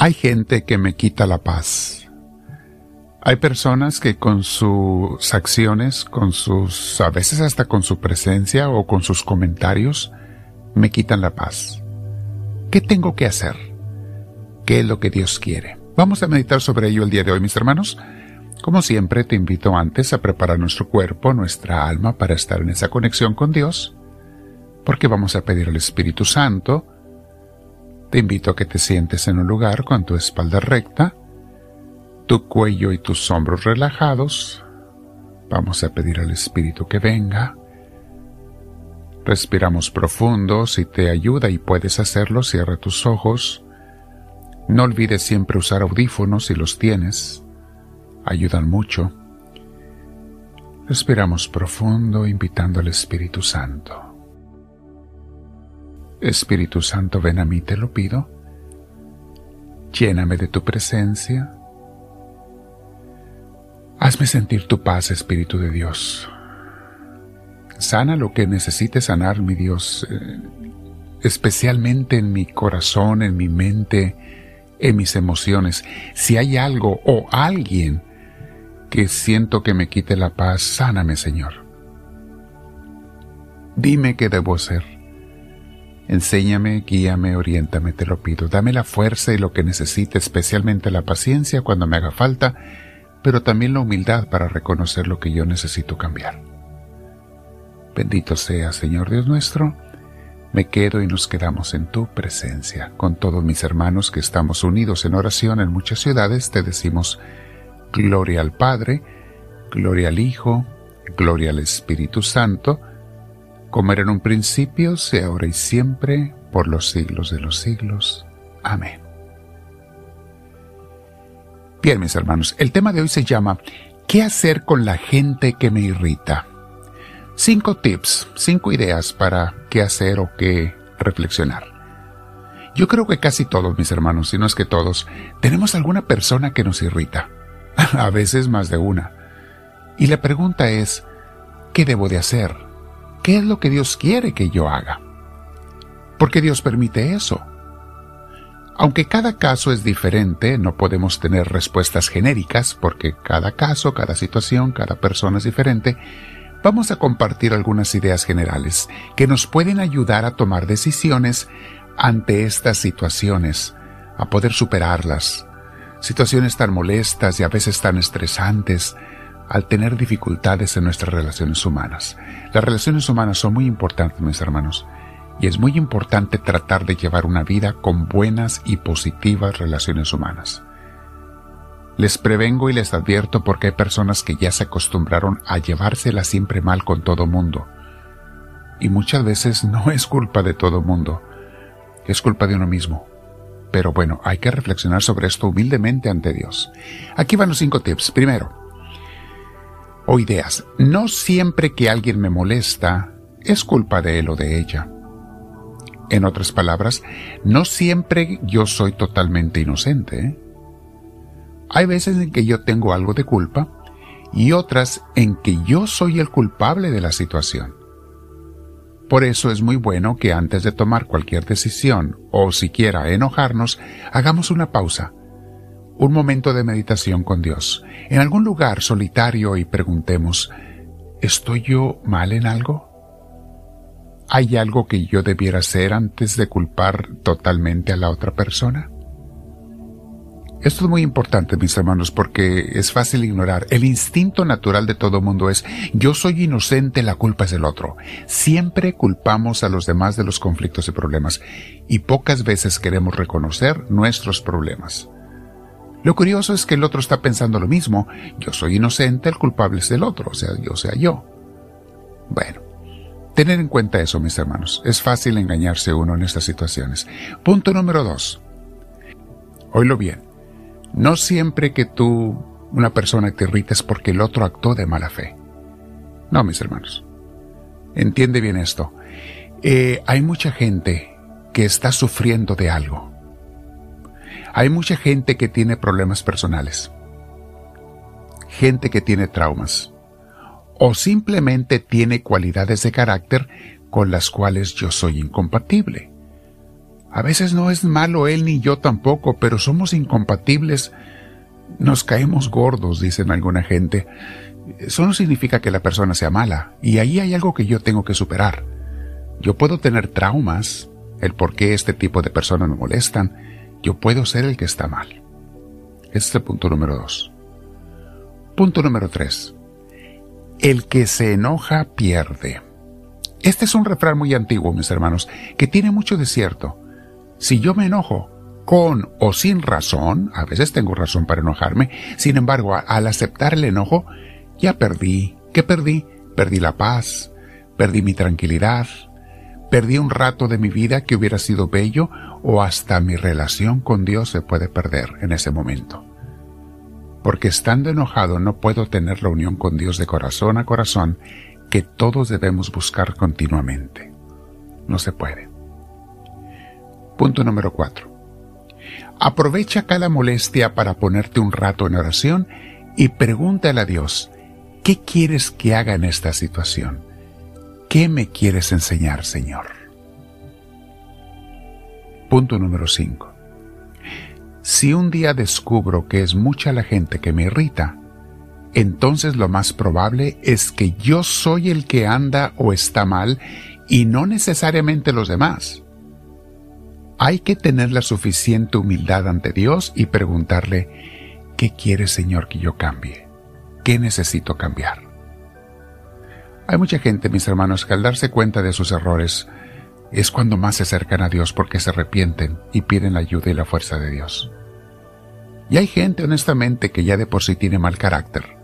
Hay gente que me quita la paz. Hay personas que con sus acciones, con sus, a veces hasta con su presencia o con sus comentarios, me quitan la paz. ¿Qué tengo que hacer? ¿Qué es lo que Dios quiere? Vamos a meditar sobre ello el día de hoy, mis hermanos. Como siempre, te invito antes a preparar nuestro cuerpo, nuestra alma para estar en esa conexión con Dios, porque vamos a pedir al Espíritu Santo, te invito a que te sientes en un lugar con tu espalda recta, tu cuello y tus hombros relajados. Vamos a pedir al Espíritu que venga. Respiramos profundo, si te ayuda y puedes hacerlo, cierra tus ojos. No olvides siempre usar audífonos si los tienes. Ayudan mucho. Respiramos profundo invitando al Espíritu Santo. Espíritu Santo, ven a mí, te lo pido. Lléname de tu presencia. Hazme sentir tu paz, Espíritu de Dios. Sana lo que necesite sanar, mi Dios, eh, especialmente en mi corazón, en mi mente, en mis emociones. Si hay algo o alguien que siento que me quite la paz, sáname, Señor. Dime qué debo hacer Enséñame, guíame, oriéntame, te lo pido. Dame la fuerza y lo que necesite, especialmente la paciencia cuando me haga falta, pero también la humildad para reconocer lo que yo necesito cambiar. Bendito sea, Señor Dios nuestro. Me quedo y nos quedamos en tu presencia. Con todos mis hermanos que estamos unidos en oración en muchas ciudades, te decimos gloria al Padre, gloria al Hijo, gloria al Espíritu Santo, como era en un principio, sea ahora y siempre, por los siglos de los siglos. Amén. Bien, mis hermanos, el tema de hoy se llama ¿Qué hacer con la gente que me irrita? Cinco tips, cinco ideas para qué hacer o qué reflexionar. Yo creo que casi todos, mis hermanos, si no es que todos, tenemos alguna persona que nos irrita. A veces más de una. Y la pregunta es, ¿qué debo de hacer? ¿Qué es lo que Dios quiere que yo haga? ¿Por qué Dios permite eso? Aunque cada caso es diferente, no podemos tener respuestas genéricas porque cada caso, cada situación, cada persona es diferente, vamos a compartir algunas ideas generales que nos pueden ayudar a tomar decisiones ante estas situaciones, a poder superarlas. Situaciones tan molestas y a veces tan estresantes, al tener dificultades en nuestras relaciones humanas. Las relaciones humanas son muy importantes, mis hermanos, y es muy importante tratar de llevar una vida con buenas y positivas relaciones humanas. Les prevengo y les advierto porque hay personas que ya se acostumbraron a llevársela siempre mal con todo mundo. Y muchas veces no es culpa de todo mundo, es culpa de uno mismo. Pero bueno, hay que reflexionar sobre esto humildemente ante Dios. Aquí van los cinco tips. Primero, o ideas. No siempre que alguien me molesta es culpa de él o de ella. En otras palabras, no siempre yo soy totalmente inocente. ¿eh? Hay veces en que yo tengo algo de culpa y otras en que yo soy el culpable de la situación. Por eso es muy bueno que antes de tomar cualquier decisión o siquiera enojarnos, hagamos una pausa un momento de meditación con Dios, en algún lugar solitario y preguntemos, ¿estoy yo mal en algo? ¿Hay algo que yo debiera hacer antes de culpar totalmente a la otra persona? Esto es muy importante, mis hermanos, porque es fácil ignorar. El instinto natural de todo mundo es, yo soy inocente, la culpa es del otro. Siempre culpamos a los demás de los conflictos y problemas, y pocas veces queremos reconocer nuestros problemas. Lo curioso es que el otro está pensando lo mismo. Yo soy inocente, el culpable es el otro, o sea, yo sea yo. Bueno, tener en cuenta eso, mis hermanos. Es fácil engañarse uno en estas situaciones. Punto número dos. Oílo bien. No siempre que tú, una persona te irrites porque el otro actuó de mala fe. No, mis hermanos. Entiende bien esto. Eh, hay mucha gente que está sufriendo de algo hay mucha gente que tiene problemas personales, gente que tiene traumas, o simplemente tiene cualidades de carácter con las cuales yo soy incompatible. A veces no es malo él ni yo tampoco, pero somos incompatibles. Nos caemos gordos, dicen alguna gente. Eso no significa que la persona sea mala, y ahí hay algo que yo tengo que superar. Yo puedo tener traumas, el por qué este tipo de personas me molestan, yo puedo ser el que está mal. Este es el punto número dos. Punto número tres. El que se enoja pierde. Este es un refrán muy antiguo, mis hermanos, que tiene mucho de cierto. Si yo me enojo con o sin razón, a veces tengo razón para enojarme, sin embargo, al aceptar el enojo, ya perdí. ¿Qué perdí? Perdí la paz, perdí mi tranquilidad, perdí un rato de mi vida que hubiera sido bello o hasta mi relación con Dios se puede perder en ese momento. Porque estando enojado no puedo tener la unión con Dios de corazón a corazón que todos debemos buscar continuamente. No se puede. Punto número 4. Aprovecha cada molestia para ponerte un rato en oración y pregúntale a Dios, ¿qué quieres que haga en esta situación? ¿Qué me quieres enseñar, Señor? Punto número 5. Si un día descubro que es mucha la gente que me irrita, entonces lo más probable es que yo soy el que anda o está mal y no necesariamente los demás. Hay que tener la suficiente humildad ante Dios y preguntarle, ¿qué quiere Señor que yo cambie? ¿Qué necesito cambiar? Hay mucha gente, mis hermanos, que al darse cuenta de sus errores es cuando más se acercan a Dios porque se arrepienten y piden la ayuda y la fuerza de Dios. Y hay gente, honestamente, que ya de por sí tiene mal carácter,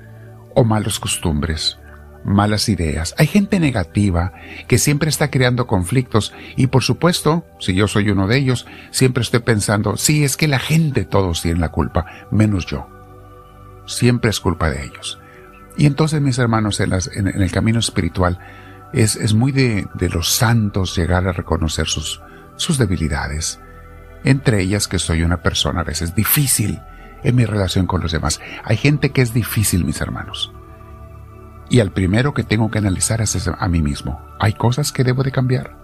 o malas costumbres, malas ideas. Hay gente negativa que siempre está creando conflictos y por supuesto, si yo soy uno de ellos, siempre estoy pensando, sí, es que la gente todos tienen la culpa, menos yo. Siempre es culpa de ellos. Y entonces, mis hermanos, en, el camino espiritual es, muy de, los santos llegar a reconocer sus, sus debilidades. Entre ellas que soy una persona a veces difícil en mi relación con los demás. Hay gente que es difícil, mis hermanos. Y al primero que tengo que analizar es a mí mismo. ¿Hay cosas que debo de cambiar?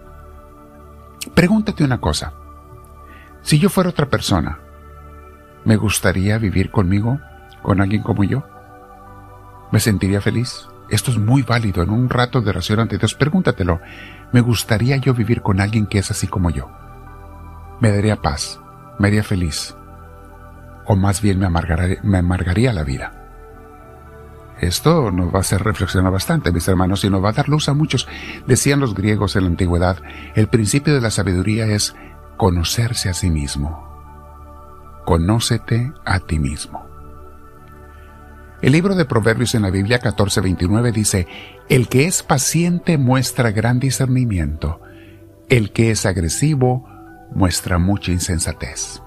Pregúntate una cosa. Si yo fuera otra persona, ¿me gustaría vivir conmigo, con alguien como yo? ¿Me sentiría feliz? Esto es muy válido. En un rato de oración ante Dios, pregúntatelo. ¿Me gustaría yo vivir con alguien que es así como yo? ¿Me daría paz? ¿Me haría feliz? ¿O más bien me amargaría, me amargaría la vida? Esto nos va a hacer reflexionar bastante, mis hermanos, y nos va a dar luz a muchos. Decían los griegos en la antigüedad, el principio de la sabiduría es conocerse a sí mismo. Conócete a ti mismo. El libro de Proverbios en la Biblia 14:29 dice, El que es paciente muestra gran discernimiento, el que es agresivo muestra mucha insensatez.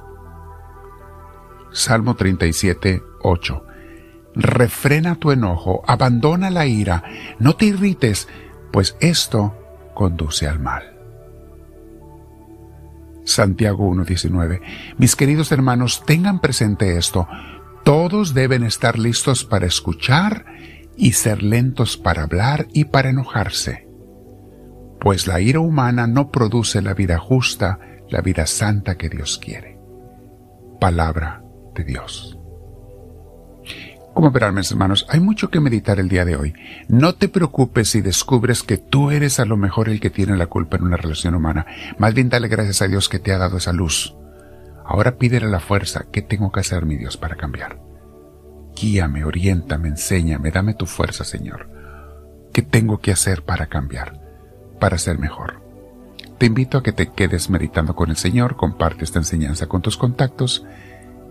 Salmo 37:8 Refrena tu enojo, abandona la ira, no te irrites, pues esto conduce al mal. Santiago 1:19 Mis queridos hermanos, tengan presente esto, todos deben estar listos para escuchar y ser lentos para hablar y para enojarse, pues la ira humana no produce la vida justa, la vida santa que Dios quiere. Palabra de Dios. Como verán, mis hermanos, hay mucho que meditar el día de hoy. No te preocupes si descubres que tú eres a lo mejor el que tiene la culpa en una relación humana. Más bien dale gracias a Dios que te ha dado esa luz Ahora pídele la fuerza. ¿Qué tengo que hacer, mi Dios, para cambiar? Guíame, oriéntame, enséñame, dame tu fuerza, Señor. ¿Qué tengo que hacer para cambiar? Para ser mejor. Te invito a que te quedes meditando con el Señor, comparte esta enseñanza con tus contactos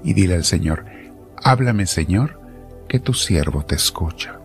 y dile al Señor, háblame Señor, que tu siervo te escucha.